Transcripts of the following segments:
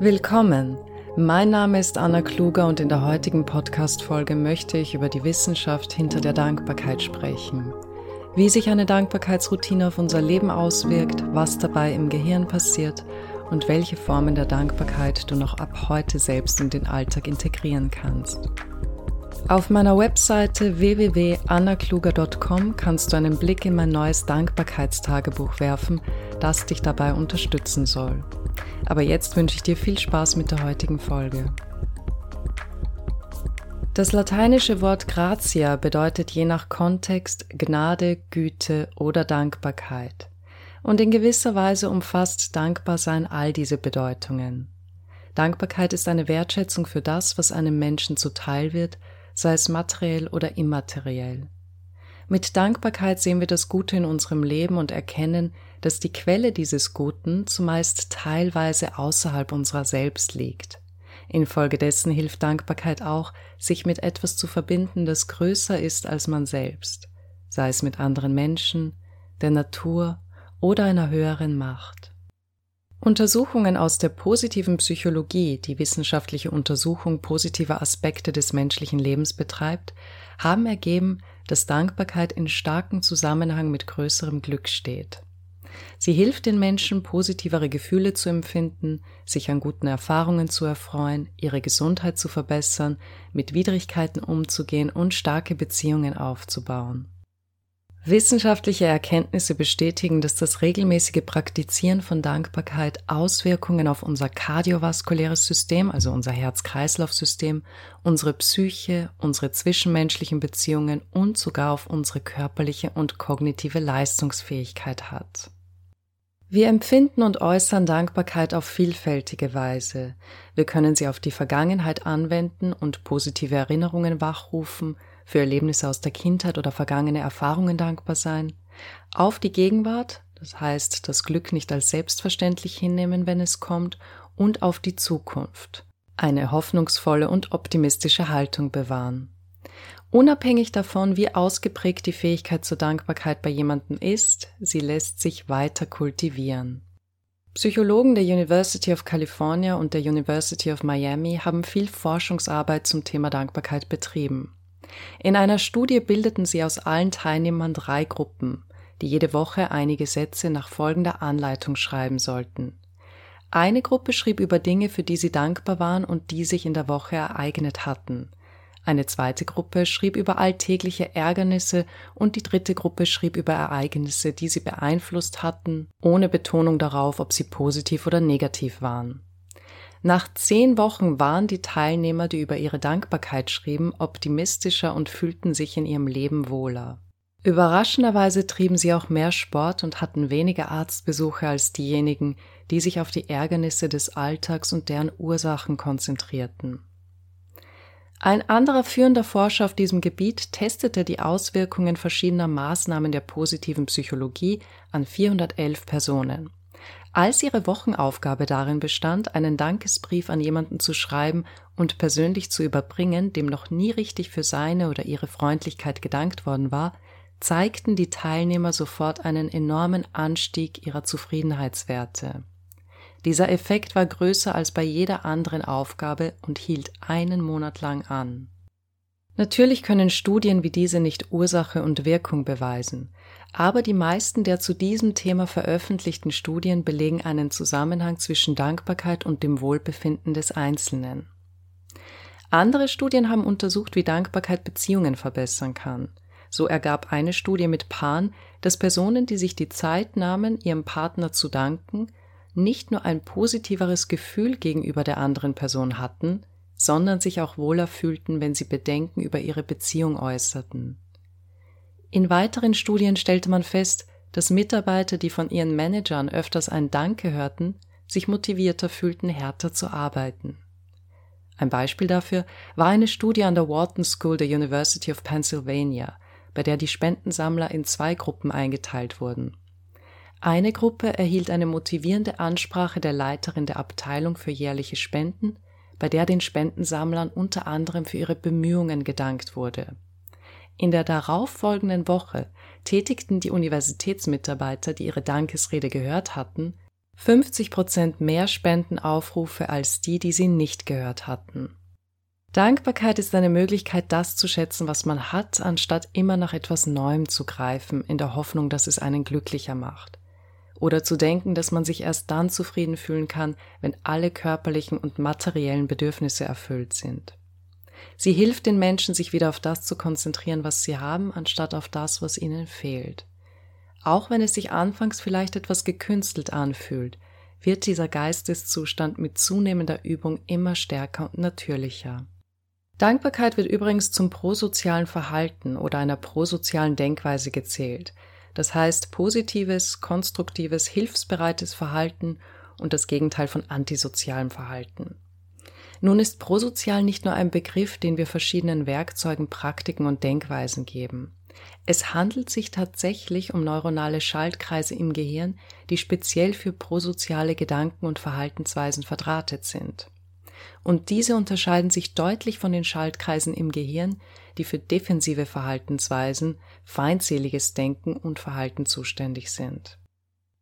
Willkommen! Mein Name ist Anna Kluger und in der heutigen Podcast-Folge möchte ich über die Wissenschaft hinter der Dankbarkeit sprechen. Wie sich eine Dankbarkeitsroutine auf unser Leben auswirkt, was dabei im Gehirn passiert und welche Formen der Dankbarkeit du noch ab heute selbst in den Alltag integrieren kannst. Auf meiner Webseite www.annakluger.com kannst du einen Blick in mein neues Dankbarkeitstagebuch werfen, das dich dabei unterstützen soll. Aber jetzt wünsche ich dir viel Spaß mit der heutigen Folge. Das lateinische Wort gratia bedeutet je nach Kontext Gnade, Güte oder Dankbarkeit. Und in gewisser Weise umfasst Dankbarsein all diese Bedeutungen. Dankbarkeit ist eine Wertschätzung für das, was einem Menschen zuteil wird, sei es materiell oder immateriell. Mit Dankbarkeit sehen wir das Gute in unserem Leben und erkennen, dass die Quelle dieses Guten zumeist teilweise außerhalb unserer selbst liegt. Infolgedessen hilft Dankbarkeit auch, sich mit etwas zu verbinden, das größer ist als man selbst, sei es mit anderen Menschen, der Natur oder einer höheren Macht. Untersuchungen aus der positiven Psychologie, die wissenschaftliche Untersuchung positiver Aspekte des menschlichen Lebens betreibt, haben ergeben, dass Dankbarkeit in starkem Zusammenhang mit größerem Glück steht. Sie hilft den Menschen, positivere Gefühle zu empfinden, sich an guten Erfahrungen zu erfreuen, ihre Gesundheit zu verbessern, mit Widrigkeiten umzugehen und starke Beziehungen aufzubauen. Wissenschaftliche Erkenntnisse bestätigen, dass das regelmäßige Praktizieren von Dankbarkeit Auswirkungen auf unser kardiovaskuläres System, also unser Herz-Kreislauf-System, unsere Psyche, unsere zwischenmenschlichen Beziehungen und sogar auf unsere körperliche und kognitive Leistungsfähigkeit hat. Wir empfinden und äußern Dankbarkeit auf vielfältige Weise. Wir können sie auf die Vergangenheit anwenden und positive Erinnerungen wachrufen, für Erlebnisse aus der Kindheit oder vergangene Erfahrungen dankbar sein, auf die Gegenwart, das heißt das Glück nicht als selbstverständlich hinnehmen, wenn es kommt, und auf die Zukunft, eine hoffnungsvolle und optimistische Haltung bewahren. Unabhängig davon, wie ausgeprägt die Fähigkeit zur Dankbarkeit bei jemandem ist, sie lässt sich weiter kultivieren. Psychologen der University of California und der University of Miami haben viel Forschungsarbeit zum Thema Dankbarkeit betrieben. In einer Studie bildeten sie aus allen Teilnehmern drei Gruppen, die jede Woche einige Sätze nach folgender Anleitung schreiben sollten. Eine Gruppe schrieb über Dinge, für die sie dankbar waren und die sich in der Woche ereignet hatten. Eine zweite Gruppe schrieb über alltägliche Ärgernisse und die dritte Gruppe schrieb über Ereignisse, die sie beeinflusst hatten, ohne Betonung darauf, ob sie positiv oder negativ waren. Nach zehn Wochen waren die Teilnehmer, die über ihre Dankbarkeit schrieben, optimistischer und fühlten sich in ihrem Leben wohler. Überraschenderweise trieben sie auch mehr Sport und hatten weniger Arztbesuche als diejenigen, die sich auf die Ärgernisse des Alltags und deren Ursachen konzentrierten. Ein anderer führender Forscher auf diesem Gebiet testete die Auswirkungen verschiedener Maßnahmen der positiven Psychologie an 411 Personen. Als ihre Wochenaufgabe darin bestand, einen Dankesbrief an jemanden zu schreiben und persönlich zu überbringen, dem noch nie richtig für seine oder ihre Freundlichkeit gedankt worden war, zeigten die Teilnehmer sofort einen enormen Anstieg ihrer Zufriedenheitswerte. Dieser Effekt war größer als bei jeder anderen Aufgabe und hielt einen Monat lang an. Natürlich können Studien wie diese nicht Ursache und Wirkung beweisen, aber die meisten der zu diesem Thema veröffentlichten Studien belegen einen Zusammenhang zwischen Dankbarkeit und dem Wohlbefinden des Einzelnen. Andere Studien haben untersucht, wie Dankbarkeit Beziehungen verbessern kann. So ergab eine Studie mit Paaren, dass Personen, die sich die Zeit nahmen, ihrem Partner zu danken, nicht nur ein positiveres Gefühl gegenüber der anderen Person hatten, sondern sich auch wohler fühlten, wenn sie Bedenken über ihre Beziehung äußerten. In weiteren Studien stellte man fest, dass Mitarbeiter, die von ihren Managern öfters ein Danke hörten, sich motivierter fühlten, härter zu arbeiten. Ein Beispiel dafür war eine Studie an der Wharton School der University of Pennsylvania, bei der die Spendensammler in zwei Gruppen eingeteilt wurden. Eine Gruppe erhielt eine motivierende Ansprache der Leiterin der Abteilung für jährliche Spenden bei der den Spendensammlern unter anderem für ihre Bemühungen gedankt wurde. In der darauffolgenden Woche tätigten die Universitätsmitarbeiter, die ihre Dankesrede gehört hatten, 50 Prozent mehr Spendenaufrufe als die, die sie nicht gehört hatten. Dankbarkeit ist eine Möglichkeit, das zu schätzen, was man hat, anstatt immer nach etwas Neuem zu greifen, in der Hoffnung, dass es einen glücklicher macht. Oder zu denken, dass man sich erst dann zufrieden fühlen kann, wenn alle körperlichen und materiellen Bedürfnisse erfüllt sind. Sie hilft den Menschen, sich wieder auf das zu konzentrieren, was sie haben, anstatt auf das, was ihnen fehlt. Auch wenn es sich anfangs vielleicht etwas gekünstelt anfühlt, wird dieser Geisteszustand mit zunehmender Übung immer stärker und natürlicher. Dankbarkeit wird übrigens zum prosozialen Verhalten oder einer prosozialen Denkweise gezählt. Das heißt positives, konstruktives, hilfsbereites Verhalten und das Gegenteil von antisozialem Verhalten. Nun ist prosozial nicht nur ein Begriff, den wir verschiedenen Werkzeugen, Praktiken und Denkweisen geben. Es handelt sich tatsächlich um neuronale Schaltkreise im Gehirn, die speziell für prosoziale Gedanken und Verhaltensweisen verdrahtet sind und diese unterscheiden sich deutlich von den Schaltkreisen im Gehirn, die für defensive Verhaltensweisen, feindseliges Denken und Verhalten zuständig sind.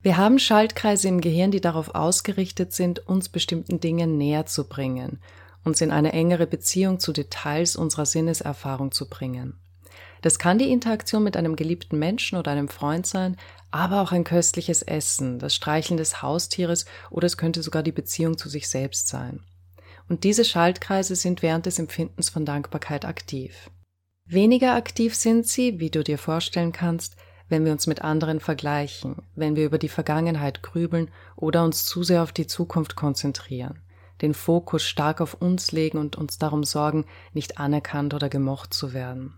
Wir haben Schaltkreise im Gehirn, die darauf ausgerichtet sind, uns bestimmten Dingen näher zu bringen, uns in eine engere Beziehung zu Details unserer Sinneserfahrung zu bringen. Das kann die Interaktion mit einem geliebten Menschen oder einem Freund sein, aber auch ein köstliches Essen, das Streicheln des Haustieres oder es könnte sogar die Beziehung zu sich selbst sein und diese Schaltkreise sind während des Empfindens von Dankbarkeit aktiv. Weniger aktiv sind sie, wie du dir vorstellen kannst, wenn wir uns mit anderen vergleichen, wenn wir über die Vergangenheit grübeln oder uns zu sehr auf die Zukunft konzentrieren, den Fokus stark auf uns legen und uns darum sorgen, nicht anerkannt oder gemocht zu werden.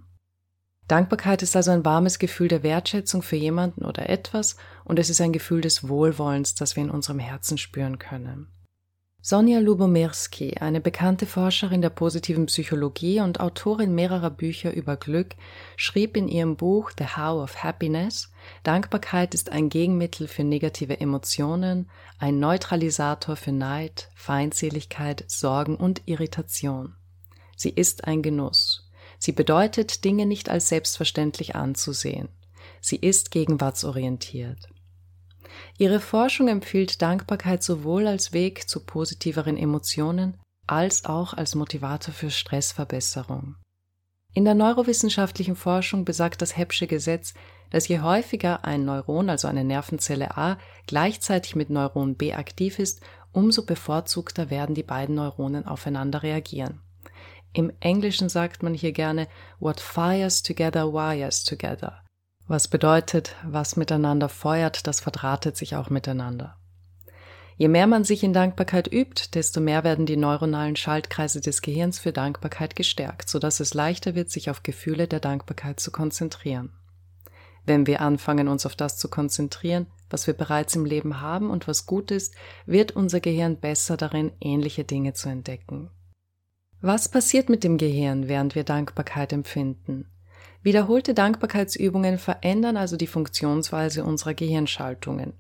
Dankbarkeit ist also ein warmes Gefühl der Wertschätzung für jemanden oder etwas und es ist ein Gefühl des Wohlwollens, das wir in unserem Herzen spüren können. Sonja Lubomirski, eine bekannte Forscherin der positiven Psychologie und Autorin mehrerer Bücher über Glück, schrieb in ihrem Buch The How of Happiness, Dankbarkeit ist ein Gegenmittel für negative Emotionen, ein Neutralisator für Neid, Feindseligkeit, Sorgen und Irritation. Sie ist ein Genuss. Sie bedeutet, Dinge nicht als selbstverständlich anzusehen. Sie ist gegenwartsorientiert. Ihre Forschung empfiehlt Dankbarkeit sowohl als Weg zu positiveren Emotionen als auch als Motivator für Stressverbesserung. In der neurowissenschaftlichen Forschung besagt das Heppsche Gesetz, dass je häufiger ein Neuron, also eine Nervenzelle A, gleichzeitig mit Neuron B aktiv ist, umso bevorzugter werden die beiden Neuronen aufeinander reagieren. Im Englischen sagt man hier gerne What fires together wires together. Was bedeutet, was miteinander feuert, das verdrahtet sich auch miteinander. Je mehr man sich in Dankbarkeit übt, desto mehr werden die neuronalen Schaltkreise des Gehirns für Dankbarkeit gestärkt, sodass es leichter wird, sich auf Gefühle der Dankbarkeit zu konzentrieren. Wenn wir anfangen, uns auf das zu konzentrieren, was wir bereits im Leben haben und was gut ist, wird unser Gehirn besser darin, ähnliche Dinge zu entdecken. Was passiert mit dem Gehirn, während wir Dankbarkeit empfinden? Wiederholte Dankbarkeitsübungen verändern also die Funktionsweise unserer Gehirnschaltungen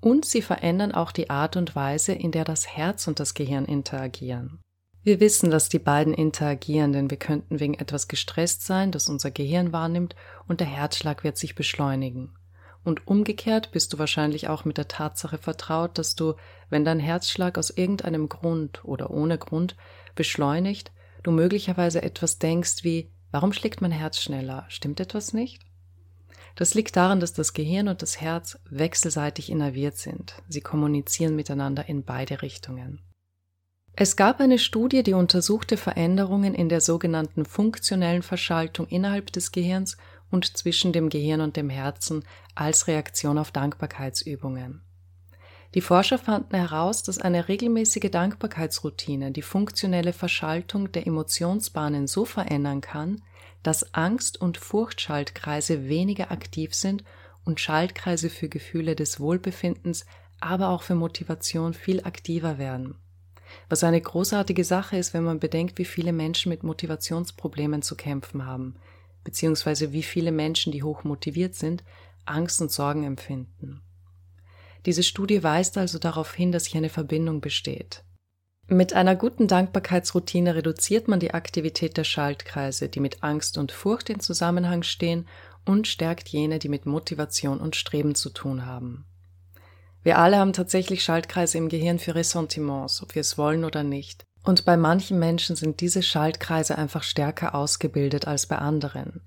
und sie verändern auch die Art und Weise, in der das Herz und das Gehirn interagieren. Wir wissen, dass die beiden interagieren, denn wir könnten wegen etwas gestresst sein, das unser Gehirn wahrnimmt, und der Herzschlag wird sich beschleunigen. Und umgekehrt bist du wahrscheinlich auch mit der Tatsache vertraut, dass du, wenn dein Herzschlag aus irgendeinem Grund oder ohne Grund beschleunigt, du möglicherweise etwas denkst wie Warum schlägt mein Herz schneller? Stimmt etwas nicht? Das liegt daran, dass das Gehirn und das Herz wechselseitig innerviert sind. Sie kommunizieren miteinander in beide Richtungen. Es gab eine Studie, die untersuchte Veränderungen in der sogenannten funktionellen Verschaltung innerhalb des Gehirns und zwischen dem Gehirn und dem Herzen als Reaktion auf Dankbarkeitsübungen. Die Forscher fanden heraus, dass eine regelmäßige Dankbarkeitsroutine die funktionelle Verschaltung der Emotionsbahnen so verändern kann, dass Angst- und Furchtschaltkreise weniger aktiv sind und Schaltkreise für Gefühle des Wohlbefindens, aber auch für Motivation viel aktiver werden. Was eine großartige Sache ist, wenn man bedenkt, wie viele Menschen mit Motivationsproblemen zu kämpfen haben, beziehungsweise wie viele Menschen, die hoch motiviert sind, Angst und Sorgen empfinden. Diese Studie weist also darauf hin, dass hier eine Verbindung besteht. Mit einer guten Dankbarkeitsroutine reduziert man die Aktivität der Schaltkreise, die mit Angst und Furcht in Zusammenhang stehen, und stärkt jene, die mit Motivation und Streben zu tun haben. Wir alle haben tatsächlich Schaltkreise im Gehirn für Ressentiments, ob wir es wollen oder nicht. Und bei manchen Menschen sind diese Schaltkreise einfach stärker ausgebildet als bei anderen.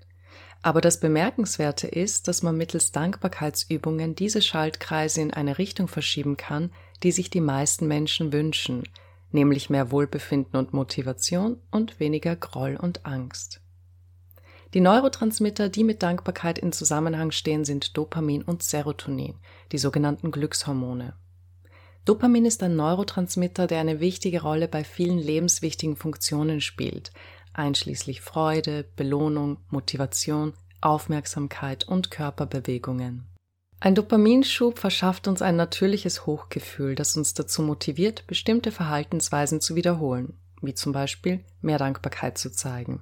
Aber das Bemerkenswerte ist, dass man mittels Dankbarkeitsübungen diese Schaltkreise in eine Richtung verschieben kann, die sich die meisten Menschen wünschen, nämlich mehr Wohlbefinden und Motivation und weniger Groll und Angst. Die Neurotransmitter, die mit Dankbarkeit in Zusammenhang stehen, sind Dopamin und Serotonin, die sogenannten Glückshormone. Dopamin ist ein Neurotransmitter, der eine wichtige Rolle bei vielen lebenswichtigen Funktionen spielt, einschließlich Freude, Belohnung, Motivation, Aufmerksamkeit und Körperbewegungen. Ein Dopaminschub verschafft uns ein natürliches Hochgefühl, das uns dazu motiviert, bestimmte Verhaltensweisen zu wiederholen, wie zum Beispiel mehr Dankbarkeit zu zeigen.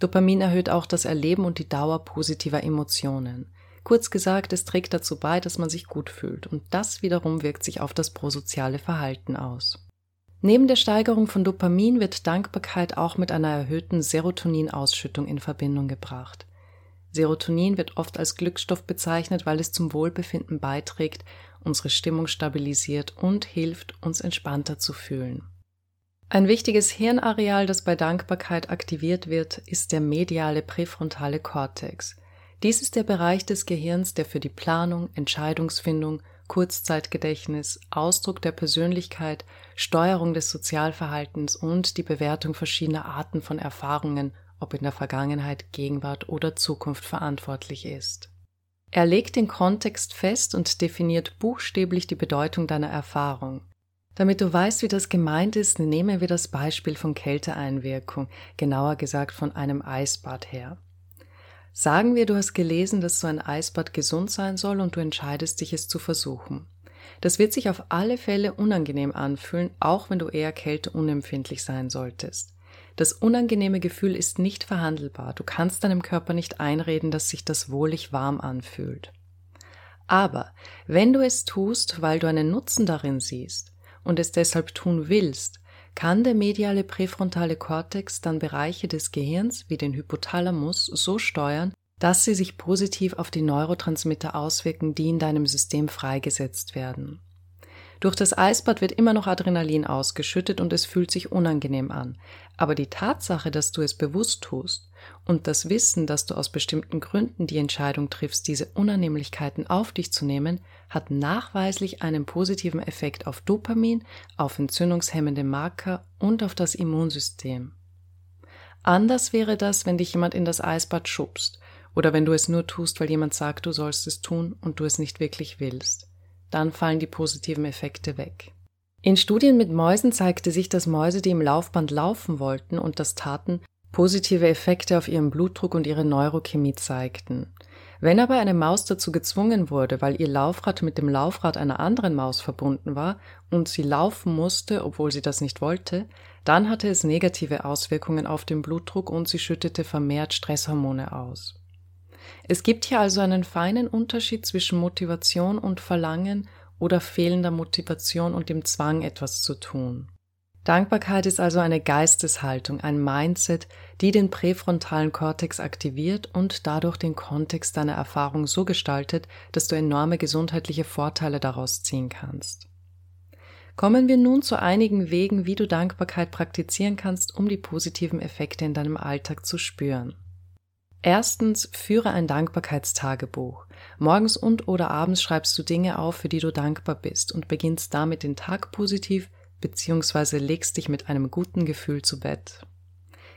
Dopamin erhöht auch das Erleben und die Dauer positiver Emotionen. Kurz gesagt, es trägt dazu bei, dass man sich gut fühlt, und das wiederum wirkt sich auf das prosoziale Verhalten aus. Neben der Steigerung von Dopamin wird Dankbarkeit auch mit einer erhöhten Serotoninausschüttung in Verbindung gebracht. Serotonin wird oft als Glücksstoff bezeichnet, weil es zum Wohlbefinden beiträgt, unsere Stimmung stabilisiert und hilft, uns entspannter zu fühlen. Ein wichtiges Hirnareal, das bei Dankbarkeit aktiviert wird, ist der mediale präfrontale Kortex. Dies ist der Bereich des Gehirns, der für die Planung, Entscheidungsfindung Kurzzeitgedächtnis, Ausdruck der Persönlichkeit, Steuerung des Sozialverhaltens und die Bewertung verschiedener Arten von Erfahrungen, ob in der Vergangenheit, Gegenwart oder Zukunft verantwortlich ist. Er legt den Kontext fest und definiert buchstäblich die Bedeutung deiner Erfahrung. Damit du weißt, wie das gemeint ist, nehmen wir das Beispiel von Kälteeinwirkung, genauer gesagt von einem Eisbad her. Sagen wir, du hast gelesen, dass so ein Eisbad gesund sein soll und du entscheidest dich, es zu versuchen. Das wird sich auf alle Fälle unangenehm anfühlen, auch wenn du eher kälteunempfindlich sein solltest. Das unangenehme Gefühl ist nicht verhandelbar. Du kannst deinem Körper nicht einreden, dass sich das wohlig warm anfühlt. Aber wenn du es tust, weil du einen Nutzen darin siehst und es deshalb tun willst, kann der mediale präfrontale Kortex dann Bereiche des Gehirns wie den Hypothalamus so steuern, dass sie sich positiv auf die Neurotransmitter auswirken, die in deinem System freigesetzt werden. Durch das Eisbad wird immer noch Adrenalin ausgeschüttet und es fühlt sich unangenehm an. Aber die Tatsache, dass du es bewusst tust und das Wissen, dass du aus bestimmten Gründen die Entscheidung triffst, diese Unannehmlichkeiten auf dich zu nehmen, hat nachweislich einen positiven Effekt auf Dopamin, auf entzündungshemmende Marker und auf das Immunsystem. Anders wäre das, wenn dich jemand in das Eisbad schubst oder wenn du es nur tust, weil jemand sagt, du sollst es tun und du es nicht wirklich willst dann fallen die positiven Effekte weg. In Studien mit Mäusen zeigte sich, dass Mäuse, die im Laufband laufen wollten und das taten, positive Effekte auf ihren Blutdruck und ihre Neurochemie zeigten. Wenn aber eine Maus dazu gezwungen wurde, weil ihr Laufrad mit dem Laufrad einer anderen Maus verbunden war und sie laufen musste, obwohl sie das nicht wollte, dann hatte es negative Auswirkungen auf den Blutdruck und sie schüttete vermehrt Stresshormone aus. Es gibt hier also einen feinen Unterschied zwischen Motivation und Verlangen oder fehlender Motivation und dem Zwang, etwas zu tun. Dankbarkeit ist also eine Geisteshaltung, ein Mindset, die den präfrontalen Kortex aktiviert und dadurch den Kontext deiner Erfahrung so gestaltet, dass du enorme gesundheitliche Vorteile daraus ziehen kannst. Kommen wir nun zu einigen Wegen, wie du Dankbarkeit praktizieren kannst, um die positiven Effekte in deinem Alltag zu spüren. Erstens, führe ein Dankbarkeitstagebuch. Morgens und oder abends schreibst du Dinge auf, für die du dankbar bist und beginnst damit den Tag positiv bzw. legst dich mit einem guten Gefühl zu Bett.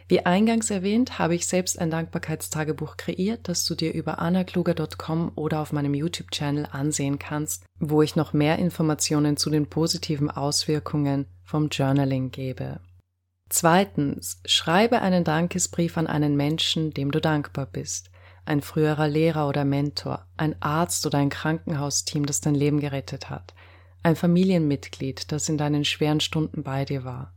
Wie eingangs erwähnt, habe ich selbst ein Dankbarkeitstagebuch kreiert, das du dir über annakluger.com oder auf meinem YouTube-Channel ansehen kannst, wo ich noch mehr Informationen zu den positiven Auswirkungen vom Journaling gebe. Zweitens, schreibe einen Dankesbrief an einen Menschen, dem du dankbar bist. Ein früherer Lehrer oder Mentor, ein Arzt oder ein Krankenhausteam, das dein Leben gerettet hat, ein Familienmitglied, das in deinen schweren Stunden bei dir war.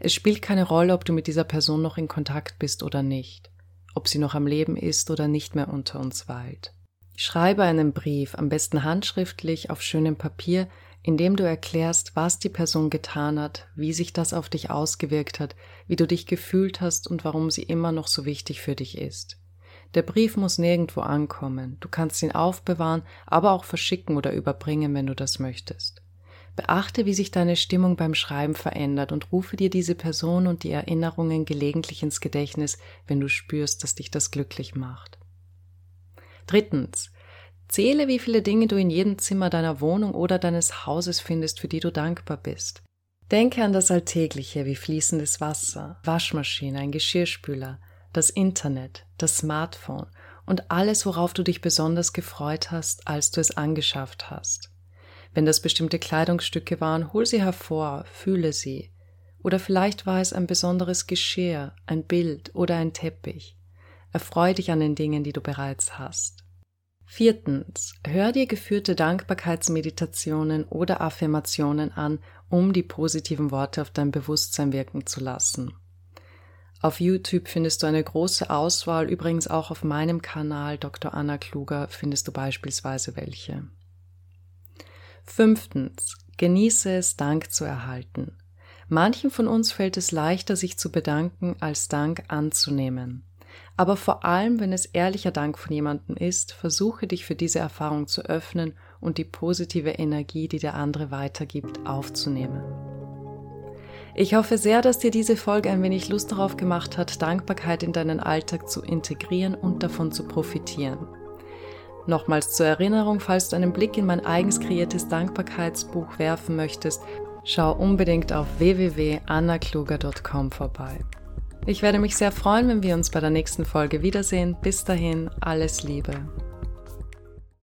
Es spielt keine Rolle, ob du mit dieser Person noch in Kontakt bist oder nicht, ob sie noch am Leben ist oder nicht mehr unter uns weilt. Schreibe einen Brief, am besten handschriftlich auf schönem Papier, indem du erklärst, was die Person getan hat, wie sich das auf dich ausgewirkt hat, wie du dich gefühlt hast und warum sie immer noch so wichtig für dich ist. Der Brief muss nirgendwo ankommen. Du kannst ihn aufbewahren, aber auch verschicken oder überbringen, wenn du das möchtest. Beachte, wie sich deine Stimmung beim Schreiben verändert und rufe dir diese Person und die Erinnerungen gelegentlich ins Gedächtnis, wenn du spürst, dass dich das glücklich macht. Drittens. Zähle, wie viele Dinge du in jedem Zimmer deiner Wohnung oder deines Hauses findest, für die du dankbar bist. Denke an das Alltägliche wie fließendes Wasser, Waschmaschine, ein Geschirrspüler, das Internet, das Smartphone und alles, worauf du dich besonders gefreut hast, als du es angeschafft hast. Wenn das bestimmte Kleidungsstücke waren, hol sie hervor, fühle sie. Oder vielleicht war es ein besonderes Geschirr, ein Bild oder ein Teppich. Erfreu dich an den Dingen, die du bereits hast. Viertens, hör dir geführte Dankbarkeitsmeditationen oder Affirmationen an, um die positiven Worte auf dein Bewusstsein wirken zu lassen. Auf YouTube findest du eine große Auswahl, übrigens auch auf meinem Kanal Dr. Anna Kluger findest du beispielsweise welche. Fünftens, genieße es, Dank zu erhalten. Manchen von uns fällt es leichter, sich zu bedanken, als Dank anzunehmen. Aber vor allem, wenn es ehrlicher Dank von jemandem ist, versuche dich für diese Erfahrung zu öffnen und die positive Energie, die der andere weitergibt, aufzunehmen. Ich hoffe sehr, dass dir diese Folge ein wenig Lust darauf gemacht hat, Dankbarkeit in deinen Alltag zu integrieren und davon zu profitieren. Nochmals zur Erinnerung, falls du einen Blick in mein eigens kreiertes Dankbarkeitsbuch werfen möchtest, schau unbedingt auf www.annakluger.com vorbei. Ich werde mich sehr freuen, wenn wir uns bei der nächsten Folge wiedersehen. Bis dahin, alles Liebe.